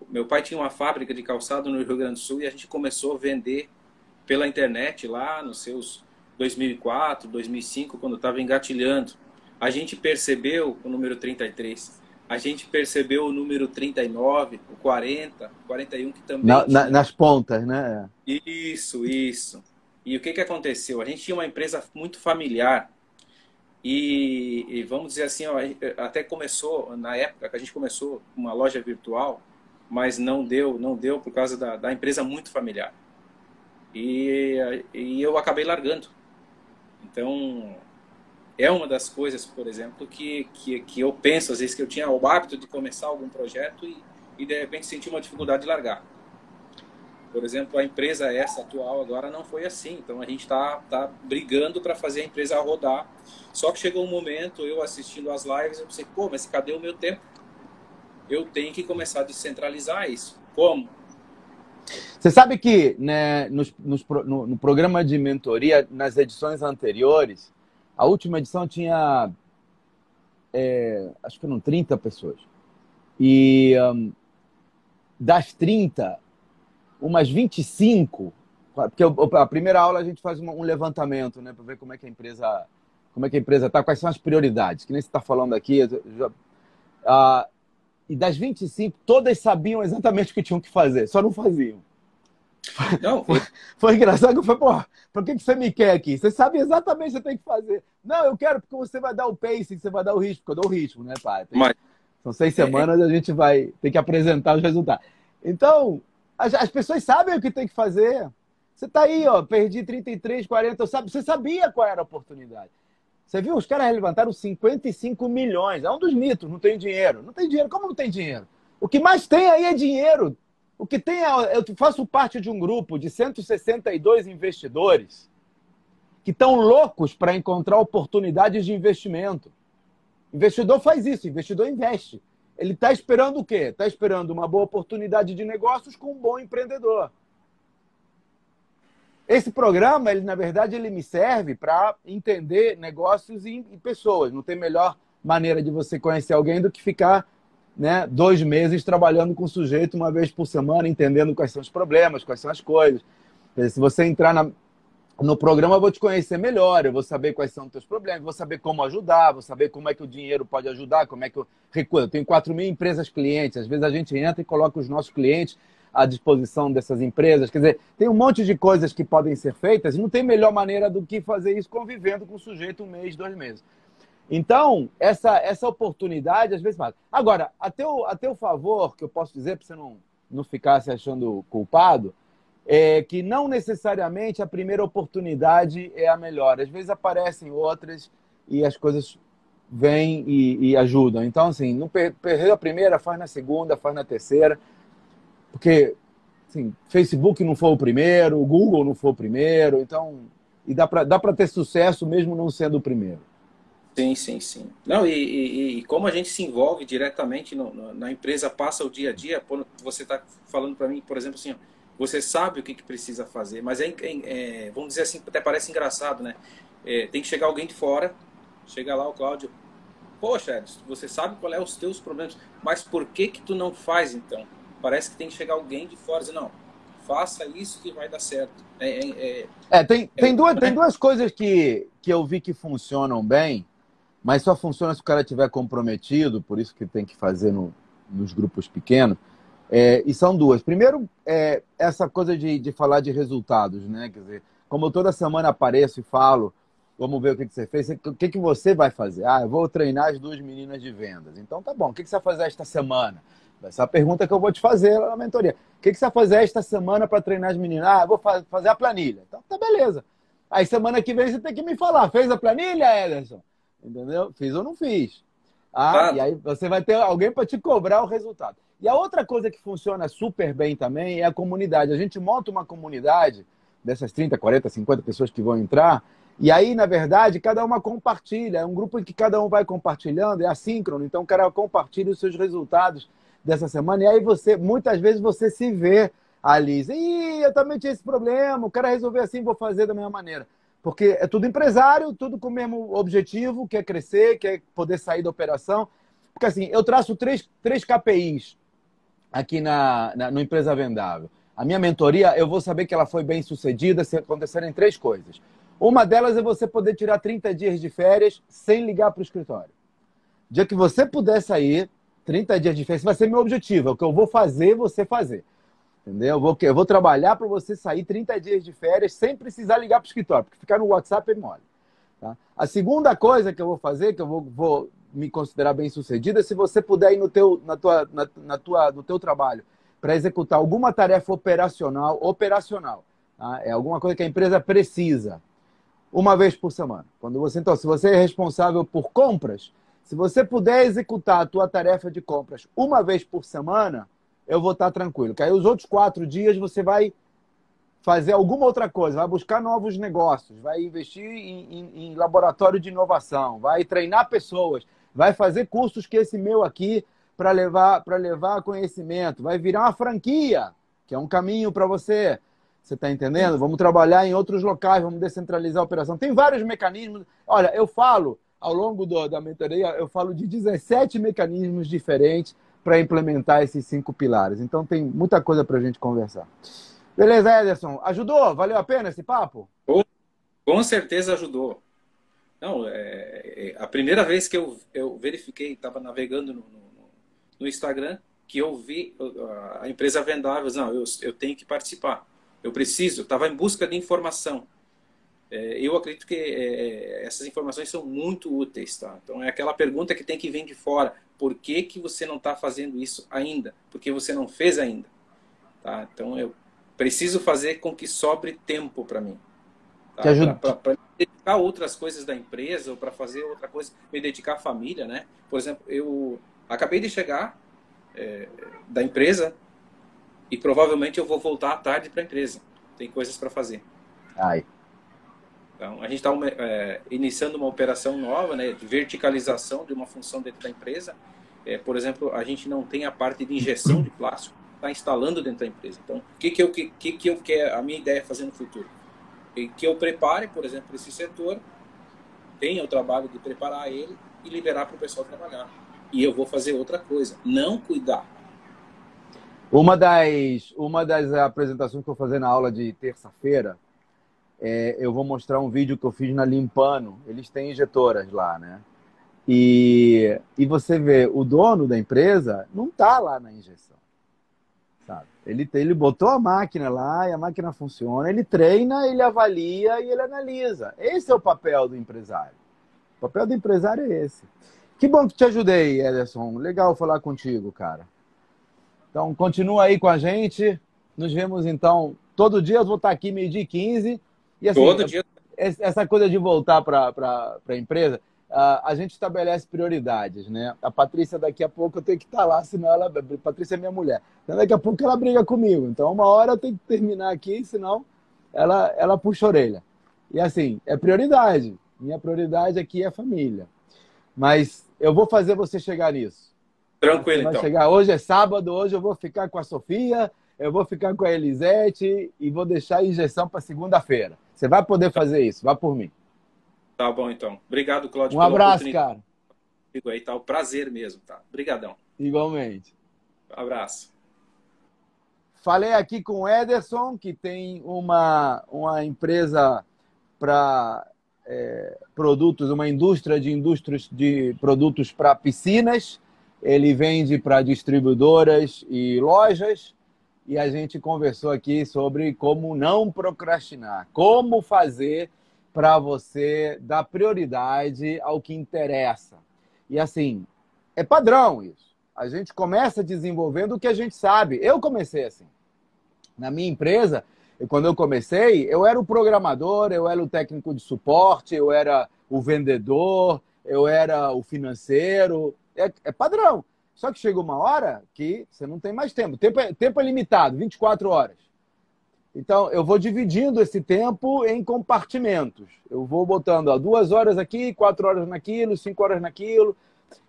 Meu pai tinha uma fábrica de calçado no Rio Grande do Sul e a gente começou a vender pela internet lá nos seus 2004, 2005, quando estava engatilhando. A gente percebeu o número 33. A gente percebeu o número 39, o 40, 41 que também. Na, na, nas pontas, né? Isso, isso. E o que, que aconteceu? A gente tinha uma empresa muito familiar. E, e vamos dizer assim, ó, até começou, na época que a gente começou uma loja virtual, mas não deu, não deu por causa da, da empresa muito familiar. E, e eu acabei largando. Então, é uma das coisas, por exemplo, que, que, que eu penso, às vezes, que eu tinha o hábito de começar algum projeto e, e de repente senti uma dificuldade de largar. Por exemplo, a empresa essa atual agora não foi assim. Então a gente está tá brigando para fazer a empresa rodar. Só que chegou um momento, eu assistindo as lives, eu pensei, pô, mas cadê o meu tempo? Eu tenho que começar a descentralizar isso. Como? Você sabe que né, nos, nos, no, no, programa de mentoria, nas edições anteriores, a última edição tinha, é, acho que eram 30 pessoas. E um, das 30, umas 25, porque a primeira aula a gente faz um levantamento né, para ver como é que a empresa como é que a empresa está, quais são as prioridades, que nem você está falando aqui. Já, uh, e das 25, todas sabiam exatamente o que tinham que fazer, só não faziam. Não, (laughs) foi, foi engraçado que eu falei, pô, por que, que você me quer aqui? Você sabe exatamente o que você tem que fazer. Não, eu quero porque você vai dar o pacing, você vai dar o ritmo, porque eu dou o ritmo, né, pai? Tem, Mas... São seis semanas, a gente vai ter que apresentar os resultados. Então, as, as pessoas sabem o que tem que fazer. Você está aí, ó, perdi 33, 40, sabe? Você sabia qual era a oportunidade. Você viu? Os caras levantaram 55 milhões. É um dos mitos, não tem dinheiro. Não tem dinheiro. Como não tem dinheiro? O que mais tem aí é dinheiro. O que tem é. Eu faço parte de um grupo de 162 investidores que estão loucos para encontrar oportunidades de investimento. Investidor faz isso, investidor investe. Ele está esperando o quê? Está esperando uma boa oportunidade de negócios com um bom empreendedor. Esse programa, ele na verdade, ele me serve para entender negócios e, e, pessoas. Não tem melhor maneira de você conhecer alguém do que ficar né, dois meses trabalhando com o sujeito uma vez por semana, entendendo quais são os problemas, quais são as coisas. Se você entrar na, no programa, eu vou te conhecer melhor, eu vou saber quais são os teus problemas, vou saber como ajudar, vou saber como é que o dinheiro pode ajudar, como é que eu recuo. Eu tenho 4 mil empresas clientes, às vezes a gente entra e coloca os nossos clientes à disposição dessas empresas. Quer dizer, tem um monte de coisas que podem ser feitas e não tem melhor maneira do que fazer isso convivendo com o sujeito um mês, dois meses. Então, essa, essa oportunidade às vezes faz. Agora, a teu, a teu favor, que eu posso dizer para você não, não ficar se achando culpado, é que não necessariamente a primeira oportunidade é a melhor. Às vezes aparecem outras e as coisas vêm e, e ajudam. Então, assim, não per perdeu a primeira, faz na segunda, faz na terceira. Porque, assim, Facebook não foi o primeiro, Google não foi o primeiro, então... E dá para dá ter sucesso mesmo não sendo o primeiro. Sim, sim, sim. Não, e, e, e como a gente se envolve diretamente no, no, na empresa, passa o dia a dia, você está falando para mim, por exemplo, assim, você sabe o que, que precisa fazer, mas é, é, é, vamos dizer assim, até parece engraçado, né? É, tem que chegar alguém de fora, chega lá o Cláudio, poxa, você sabe qual é os teus problemas, mas por que que tu não faz então? Parece que tem que chegar alguém de fora e dizer, não, faça isso que vai dar certo. É, é, é, é tem, tem, duas, tem duas coisas que, que eu vi que funcionam bem, mas só funciona se o cara estiver comprometido, por isso que tem que fazer no, nos grupos pequenos. É, e são duas. Primeiro, é, essa coisa de, de falar de resultados, né? Quer dizer, como eu toda semana apareço e falo, vamos ver o que, que você fez, o que, que você vai fazer? Ah, eu vou treinar as duas meninas de vendas. Então tá bom, o que, que você vai fazer esta semana? Essa é a pergunta que eu vou te fazer lá na mentoria. O que, que você vai fazer esta semana para treinar as meninas? Ah, vou fazer a planilha. Então tá beleza. Aí semana que vem você tem que me falar, fez a planilha, Ederson? Entendeu? Fiz ou não fiz. Ah, ah. E aí você vai ter alguém para te cobrar o resultado. E a outra coisa que funciona super bem também é a comunidade. A gente monta uma comunidade dessas 30, 40, 50 pessoas que vão entrar. E aí, na verdade, cada uma compartilha. É um grupo em que cada um vai compartilhando, é assíncrono. Então, o cara compartilha os seus resultados dessa semana. E aí, você, muitas vezes, você se vê ali. Ih, eu também tinha esse problema. O cara resolveu assim, vou fazer da mesma maneira. Porque é tudo empresário, tudo com o mesmo objetivo, quer crescer, quer poder sair da operação. Porque assim, eu traço três, três KPIs aqui na, na, no Empresa Vendável. A minha mentoria, eu vou saber que ela foi bem sucedida se acontecerem três coisas. Uma delas é você poder tirar 30 dias de férias sem ligar para o escritório. Dia que você puder sair, 30 dias de férias, vai ser meu objetivo. É o que eu vou fazer, você fazer. Entendeu? Eu vou, eu vou trabalhar para você sair 30 dias de férias sem precisar ligar para o escritório, porque ficar no WhatsApp é mole. Tá? A segunda coisa que eu vou fazer, que eu vou, vou me considerar bem sucedida, é se você puder ir no teu, na tua, na, na tua, no teu trabalho para executar alguma tarefa operacional, operacional, tá? é alguma coisa que a empresa precisa, uma vez por semana. Quando você, então, se você é responsável por compras, se você puder executar a tua tarefa de compras uma vez por semana, eu vou estar tranquilo. Que aí os outros quatro dias você vai fazer alguma outra coisa, vai buscar novos negócios, vai investir em, em, em, laboratório de inovação, vai treinar pessoas, vai fazer cursos que esse meu aqui para levar para levar conhecimento, vai virar uma franquia, que é um caminho para você. Você está entendendo? Vamos trabalhar em outros locais, vamos descentralizar a operação. Tem vários mecanismos. Olha, eu falo ao longo do, da mentoria, eu falo de 17 mecanismos diferentes para implementar esses cinco pilares. Então tem muita coisa para a gente conversar. Beleza, Ederson? Ajudou? Valeu a pena esse papo? Com certeza ajudou. Não, é, é, a primeira vez que eu, eu verifiquei, estava navegando no, no, no, Instagram, que eu vi a empresa Vendáveis, não, eu, eu tenho que participar. Eu preciso, estava em busca de informação. É, eu acredito que é, essas informações são muito úteis, tá? Então é aquela pergunta que tem que vir de fora. Por que, que você não está fazendo isso ainda? Porque você não fez ainda, tá? Então eu preciso fazer com que sobre tempo para mim, tá? para dedicar outras coisas da empresa ou para fazer outra coisa, me dedicar à família, né? Por exemplo, eu acabei de chegar é, da empresa e provavelmente eu vou voltar à tarde para a empresa. Tem coisas para fazer. Ai. Então, a gente está é, iniciando uma operação nova, né, de verticalização de uma função dentro da empresa. É, por exemplo, a gente não tem a parte de injeção de plástico, está instalando dentro da empresa. Então, o que, que, eu, que, que eu quero, a minha ideia é fazer no futuro? Que eu prepare, por exemplo, esse setor, tenha o trabalho de preparar ele e liberar para o pessoal trabalhar. E eu vou fazer outra coisa, não cuidar. Uma das, uma das apresentações que eu vou fazer na aula de terça-feira, é, eu vou mostrar um vídeo que eu fiz na Limpano. Eles têm injetoras lá, né? E, e você vê, o dono da empresa não está lá na injeção. Sabe? Ele, ele botou a máquina lá e a máquina funciona. Ele treina, ele avalia e ele analisa. Esse é o papel do empresário. O papel do empresário é esse. Que bom que te ajudei, Ederson. Legal falar contigo, cara. Então, continua aí com a gente. Nos vemos, então, todo dia. Eu vou estar aqui meio-dia e 15. E, assim, todo dia. Essa coisa de voltar para a empresa, a gente estabelece prioridades, né? A Patrícia, daqui a pouco, eu tenho que estar lá, senão ela. A Patrícia é minha mulher. Então, daqui a pouco ela briga comigo. Então, uma hora eu tenho que terminar aqui, senão ela, ela puxa a orelha. E assim, é prioridade. Minha prioridade aqui é a família. Mas eu vou fazer você chegar nisso. Tranquilo, então. Chegar. Hoje é sábado, hoje eu vou ficar com a Sofia, eu vou ficar com a Elisete e vou deixar a injeção para segunda-feira. Você vai poder fazer isso, vá por mim. Tá bom, então. Obrigado, Cláudio. Um abraço, cara. Aí tá o prazer mesmo, tá? Obrigadão. Igualmente. Um abraço. Falei aqui com o Ederson, que tem uma, uma empresa para é, produtos, uma indústria de indústrias de produtos para piscinas. Ele vende para distribuidoras e lojas. E a gente conversou aqui sobre como não procrastinar, como fazer para você dar prioridade ao que interessa. E assim, é padrão isso. A gente começa desenvolvendo o que a gente sabe. Eu comecei assim. Na minha empresa, quando eu comecei, eu era o programador, eu era o técnico de suporte, eu era o vendedor, eu era o financeiro. É, é padrão. Só que chega uma hora que você não tem mais tempo. Tempo é, tempo é limitado, 24 horas. Então, eu vou dividindo esse tempo em compartimentos. Eu vou botando ó, duas horas aqui, quatro horas naquilo, cinco horas naquilo.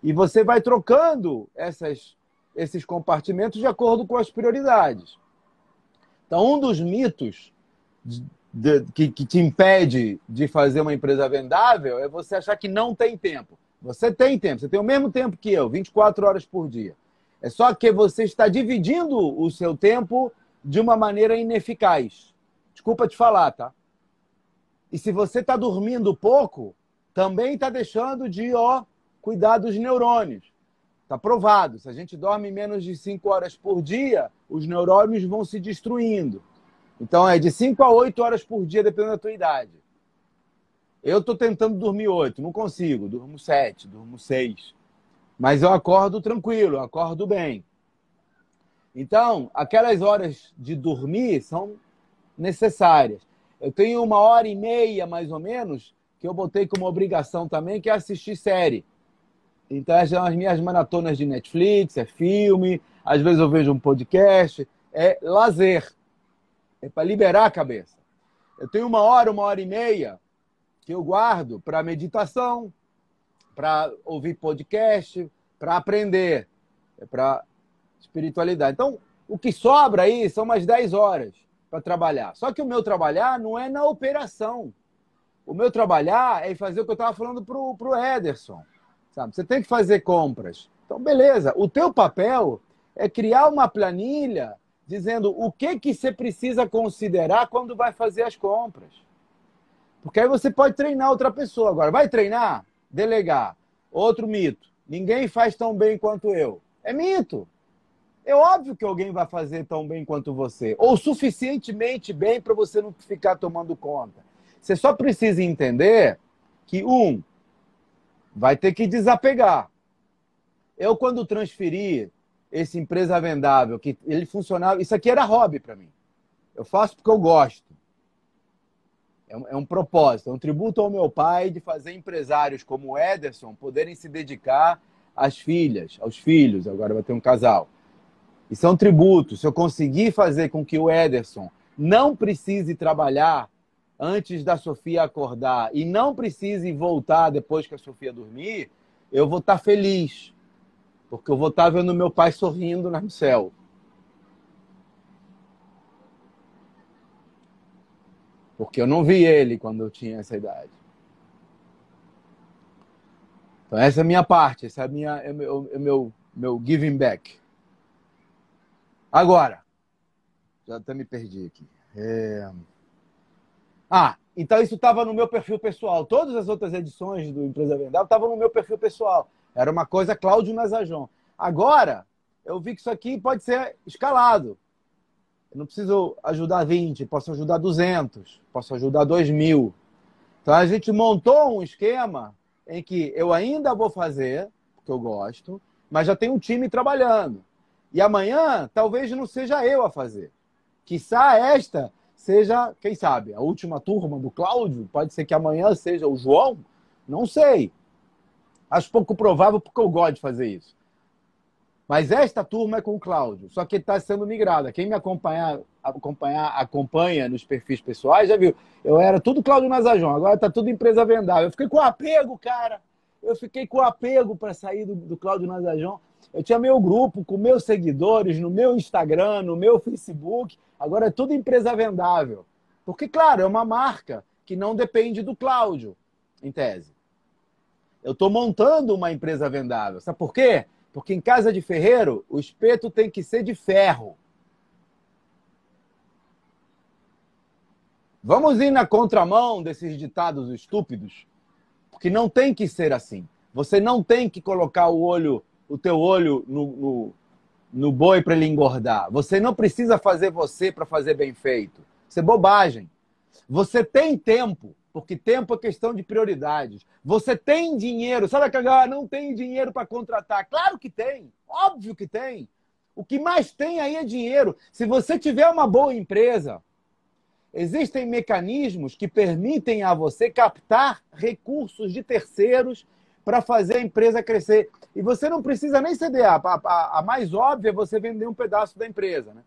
E você vai trocando essas, esses compartimentos de acordo com as prioridades. Então, um dos mitos de, de, que, que te impede de fazer uma empresa vendável é você achar que não tem tempo. Você tem tempo, você tem o mesmo tempo que eu, 24 horas por dia. É só que você está dividindo o seu tempo de uma maneira ineficaz. Desculpa te falar, tá? E se você está dormindo pouco, também está deixando de ó, cuidar dos neurônios. Está provado. Se a gente dorme menos de 5 horas por dia, os neurônios vão se destruindo. Então é de 5 a 8 horas por dia, dependendo da tua idade. Eu estou tentando dormir 8, não consigo. Durmo 7, durmo 6. Mas eu acordo tranquilo, eu acordo bem. Então, aquelas horas de dormir são necessárias. Eu tenho uma hora e meia, mais ou menos, que eu botei como obrigação também, que é assistir série. Então, são as minhas maratonas de Netflix, é filme, às vezes eu vejo um podcast, é lazer. É para liberar a cabeça. Eu tenho uma hora, uma hora e meia que eu guardo para meditação, para ouvir podcast, para aprender, é para espiritualidade. Então, o que sobra aí são umas 10 horas para trabalhar. Só que o meu trabalhar não é na operação. O meu trabalhar é fazer o que eu estava falando para o Ederson. Sabe? Você tem que fazer compras. Então, beleza. O teu papel é criar uma planilha dizendo o que, que você precisa considerar quando vai fazer as compras. Porque aí você pode treinar outra pessoa. Agora, vai treinar? Delegar. Outro mito. Ninguém faz tão bem quanto eu. É mito. É óbvio que alguém vai fazer tão bem quanto você, ou suficientemente bem para você não ficar tomando conta. Você só precisa entender que, um, vai ter que desapegar. Eu, quando transferi esse empresa vendável, que ele funcionava, isso aqui era hobby para mim. Eu faço porque eu gosto. É um, é um, propósito, é um tributo ao meu pai de fazer empresários como o Ederson poderem se dedicar às filhas, aos filhos. Agora vai ter um casal isso é um tributo. Se eu conseguir fazer com que o Ederson não precise trabalhar antes da Sofia acordar e não precise voltar depois que a Sofia dormir, eu vou estar feliz. Porque eu vou estar vendo meu pai sorrindo no céu. Porque eu não vi ele quando eu tinha essa idade. Então essa é a minha parte, essa é, minha, é meu, é meu, meu giving back. Agora, já até me perdi aqui. É... Ah, então isso estava no meu perfil pessoal. Todas as outras edições do Empresa Vendável estavam no meu perfil pessoal. Era uma coisa Cláudio Nazajon. Agora, eu vi que isso aqui pode ser escalado. Eu não preciso ajudar 20, posso ajudar 200, posso ajudar 2 mil. Então a gente montou um esquema em que eu ainda vou fazer, porque eu gosto, mas já tem um time trabalhando. E amanhã talvez não seja eu a fazer. Quizá esta seja, quem sabe, a última turma do Cláudio, pode ser que amanhã seja o João, não sei. Acho pouco provável porque eu gosto de fazer isso. Mas esta turma é com o Cláudio, só que está sendo migrada. Quem me acompanhar, acompanhar, acompanha nos perfis pessoais já viu. Eu era tudo Cláudio Nazajon, agora está tudo empresa vendável. Eu fiquei com apego, cara. Eu fiquei com apego para sair do, do Cláudio Nazajon. Eu tinha meu grupo com meus seguidores no meu Instagram, no meu Facebook. Agora é tudo empresa vendável. Porque, claro, é uma marca que não depende do Cláudio, em tese. Eu estou montando uma empresa vendável. Sabe por quê? Porque em casa de ferreiro, o espeto tem que ser de ferro. Vamos ir na contramão desses ditados estúpidos? Porque não tem que ser assim. Você não tem que colocar o olho, o teu olho no, no, no boi para ele engordar. Você não precisa fazer você para fazer bem feito. Isso é bobagem. Você tem tempo porque tempo é questão de prioridades. Você tem dinheiro, sabe que agora não tem dinheiro para contratar? Claro que tem, óbvio que tem. O que mais tem aí é dinheiro. Se você tiver uma boa empresa, existem mecanismos que permitem a você captar recursos de terceiros para fazer a empresa crescer. E você não precisa nem ceder. A, a, a mais óbvia é você vender um pedaço da empresa. Né?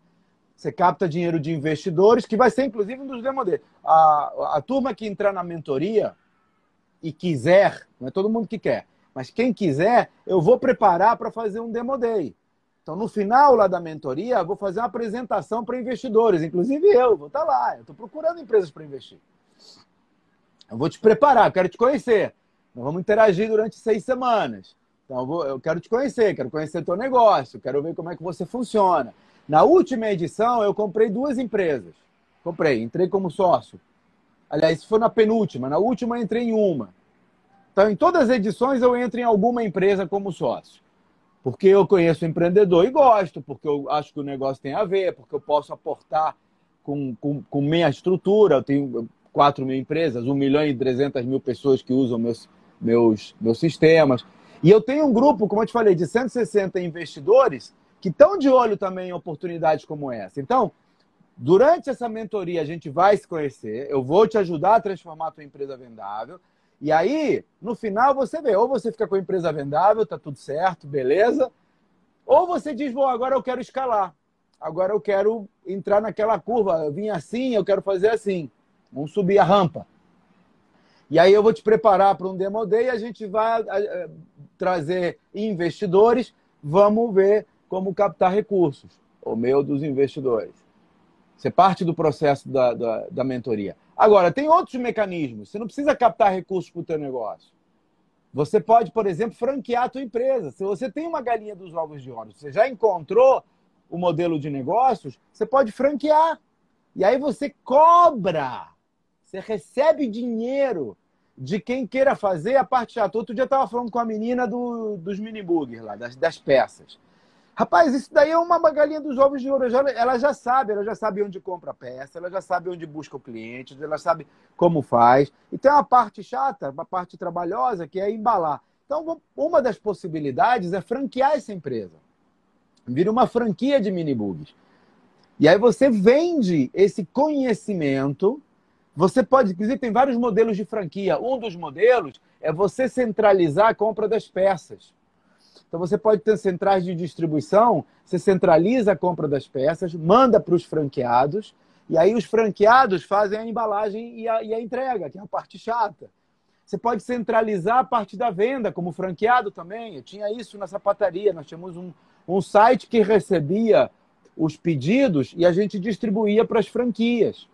Você capta dinheiro de investidores, que vai ser inclusive um dos demo A, a turma que entrar na mentoria e quiser, não é todo mundo que quer, mas quem quiser, eu vou preparar para fazer um demo day. Então, no final lá da mentoria, eu vou fazer uma apresentação para investidores, inclusive eu, vou estar tá lá. Eu estou procurando empresas para investir. Eu vou te preparar, eu quero te conhecer. Nós vamos interagir durante seis semanas. Então, eu, vou, eu quero te conhecer, quero conhecer teu negócio, quero ver como é que você funciona. Na última edição, eu comprei duas empresas. Comprei, entrei como sócio. Aliás, isso foi na penúltima. Na última, entrei em uma. Então, em todas as edições, eu entro em alguma empresa como sócio. Porque eu conheço o empreendedor e gosto, porque eu acho que o negócio tem a ver, porque eu posso aportar com, com, com minha estrutura. Eu tenho 4 mil empresas, 1 milhão e 300 mil pessoas que usam meus, meus, meus sistemas. E eu tenho um grupo, como eu te falei, de 160 investidores que estão de olho também em oportunidades como essa. Então, durante essa mentoria, a gente vai se conhecer, eu vou te ajudar a transformar a tua empresa vendável. E aí, no final, você vê, ou você fica com a empresa vendável, tá tudo certo, beleza? Ou você diz, bom, agora eu quero escalar. Agora eu quero entrar naquela curva. Eu vim assim, eu quero fazer assim. Vamos subir a rampa. E aí eu vou te preparar para um demo day a gente vai eh, trazer investidores. Vamos ver como captar recursos, o meu dos investidores. Você parte do processo da, da, da mentoria. Agora, tem outros mecanismos. Você não precisa captar recursos para o teu negócio. Você pode, por exemplo, franquear a tua empresa. Se você tem uma galinha dos ovos de ouro, você já encontrou o modelo de negócios, você pode franquear. E aí você cobra. Você recebe dinheiro de quem queira fazer a parte chata. Outro dia eu estava falando com a menina do, dos mini lá, das, das peças. Rapaz, isso daí é uma galinha dos ovos de ouro. Ela já sabe, ela já sabe onde compra a peça, ela já sabe onde busca o cliente, ela sabe como faz. E tem uma parte chata, uma parte trabalhosa, que é embalar. Então, uma das possibilidades é franquear essa empresa. Vira uma franquia de mini bugs. E aí você vende esse conhecimento. Você pode, inclusive, tem vários modelos de franquia. Um dos modelos é você centralizar a compra das peças. Então você pode ter centrais de distribuição, você centraliza a compra das peças, manda para os franqueados, e aí os franqueados fazem a embalagem e a, e a entrega, que é a parte chata. Você pode centralizar a parte da venda, como franqueado também. Eu tinha isso na sapataria. Nós tínhamos um, um site que recebia os pedidos e a gente distribuía para as franquias.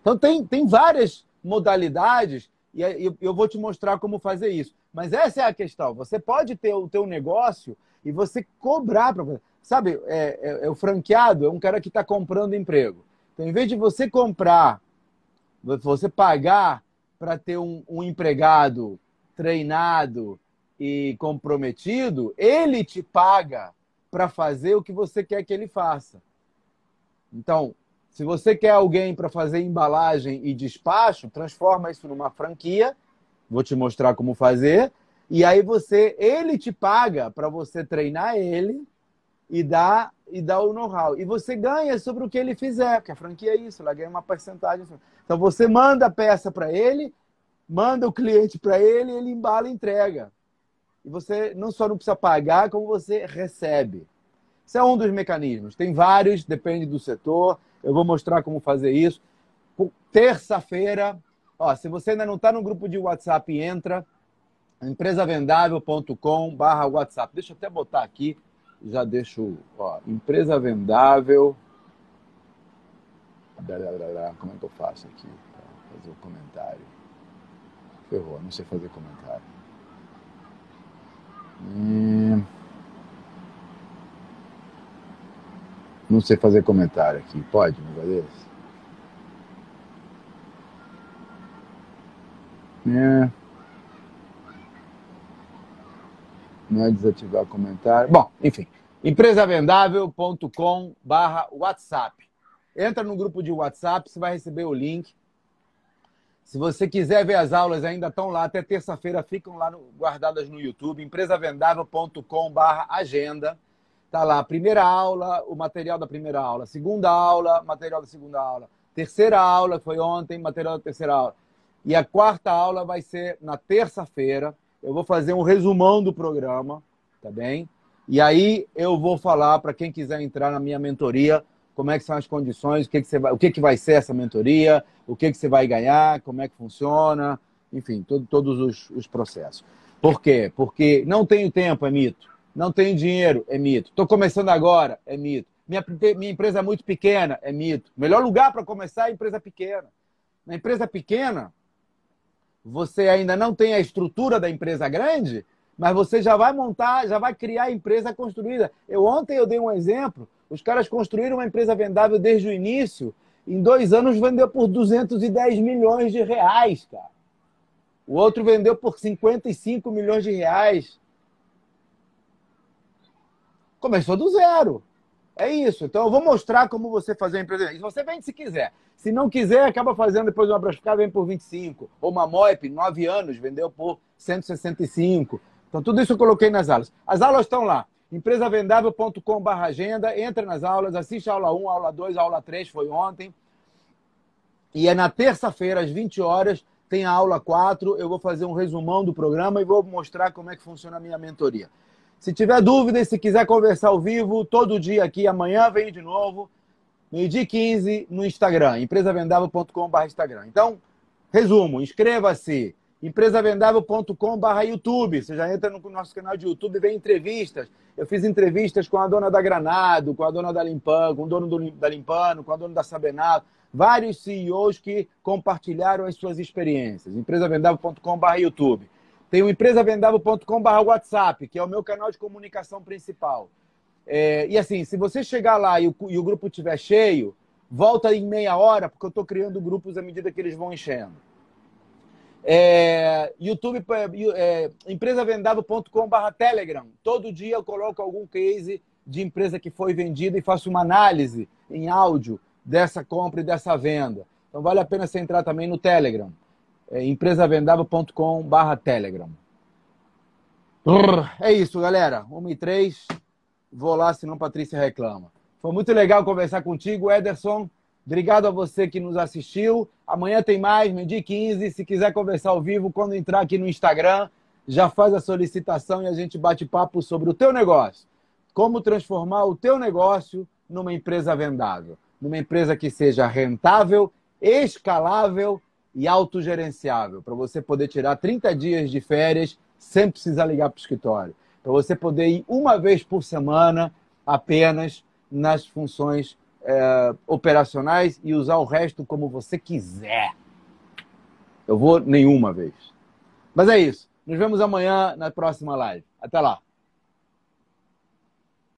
Então, tem, tem várias modalidades e eu vou te mostrar como fazer isso. Mas essa é a questão. Você pode ter o teu negócio e você cobrar para Sabe, é, é, é, o franqueado é um cara que está comprando emprego. Então, em vez de você comprar, você pagar para ter um, um empregado treinado e comprometido, ele te paga para fazer o que você quer que ele faça. Então, se você quer alguém para fazer embalagem e despacho, transforma isso numa franquia vou te mostrar como fazer. E aí você, ele te paga para você treinar ele e dar e dar o know-how. E você ganha sobre o que ele fizer, porque a franquia é isso, ela ganha uma porcentagem. Então você manda a peça para ele, manda o cliente para ele, ele embala e entrega. E você não só não precisa pagar, como você recebe. Isso é um dos mecanismos. Tem vários, depende do setor. Eu vou mostrar como fazer isso. Terça-feira, se você ainda não está no grupo de WhatsApp, entra empresavendável.com barra WhatsApp. Deixa eu até botar aqui, já deixo, ó, empresa vendável. Como é que eu faço aqui fazer o comentário? Ferrou, não sei fazer comentário. Hum... Não sei fazer comentário aqui. Pode, meu desse? É. Não é desativar comentário. Bom, enfim. empresavendável.com barra WhatsApp. Entra no grupo de WhatsApp, você vai receber o link. Se você quiser ver as aulas, ainda estão lá. Até terça-feira ficam lá no, guardadas no YouTube. empresavendável.com barra agenda. Tá lá, primeira aula, o material da primeira aula, segunda aula, material da segunda aula, terceira aula, foi ontem, material da terceira aula. E a quarta aula vai ser na terça-feira. Eu vou fazer um resumão do programa, tá bem? E aí eu vou falar para quem quiser entrar na minha mentoria, como é que são as condições, o que, que, você vai, o que, que vai ser essa mentoria, o que, que você vai ganhar, como é que funciona, enfim, todo, todos os, os processos. Por quê? Porque não tenho tempo, é mito. Não tenho dinheiro, é mito. Estou começando agora, é mito. Minha, minha empresa é muito pequena, é mito. melhor lugar para começar é a empresa pequena. Na empresa pequena, você ainda não tem a estrutura da empresa grande, mas você já vai montar, já vai criar a empresa construída. Eu ontem eu dei um exemplo. Os caras construíram uma empresa vendável desde o início. Em dois anos vendeu por 210 milhões de reais, cara. O outro vendeu por 55 milhões de reais. Começou do zero. É isso. Então eu vou mostrar como você fazer. Se você vende se quiser. Se não quiser, acaba fazendo depois uma Brascar, vem por 25. Ou uma Moip, 9 anos, vendeu por 165. Então tudo isso eu coloquei nas aulas. As aulas estão lá. empresavendável.com.br agenda, entra nas aulas, assiste a aula 1, a aula 2, a aula 3, foi ontem. E é na terça-feira, às 20 horas, tem a aula 4. Eu vou fazer um resumão do programa e vou mostrar como é que funciona a minha mentoria. Se tiver dúvida e se quiser conversar ao vivo, todo dia aqui, amanhã vem de novo, meio-dia 15 no Instagram, empresavendável.com.br Instagram. Então, resumo, inscreva-se, empresavendável.com.br YouTube. Você já entra no nosso canal de YouTube vê entrevistas. Eu fiz entrevistas com a dona da Granado, com a dona da Limpano, com o dono do, da Limpano, com a dona da Sabenato, vários CEOs que compartilharam as suas experiências. empresavendável.com.br YouTube. Tem o empresavendável.com.br WhatsApp, que é o meu canal de comunicação principal. É, e assim, se você chegar lá e o, e o grupo estiver cheio, volta em meia hora, porque eu estou criando grupos à medida que eles vão enchendo. É, YouTube, é, empresavendável.com.br Telegram. Todo dia eu coloco algum case de empresa que foi vendida e faço uma análise em áudio dessa compra e dessa venda. Então vale a pena você entrar também no Telegram é, empresavendável.com barra Telegram. É isso, galera. 1 e 3. Vou lá, senão Patrícia reclama. Foi muito legal conversar contigo, Ederson. Obrigado a você que nos assistiu. Amanhã tem mais, meio-dia 15. Se quiser conversar ao vivo, quando entrar aqui no Instagram, já faz a solicitação e a gente bate papo sobre o teu negócio. Como transformar o teu negócio numa empresa vendável. Numa empresa que seja rentável, escalável e autogerenciável, para você poder tirar 30 dias de férias sem precisar ligar para o escritório. Para você poder ir uma vez por semana apenas nas funções é, operacionais e usar o resto como você quiser. Eu vou nenhuma vez. Mas é isso. Nos vemos amanhã na próxima live. Até lá.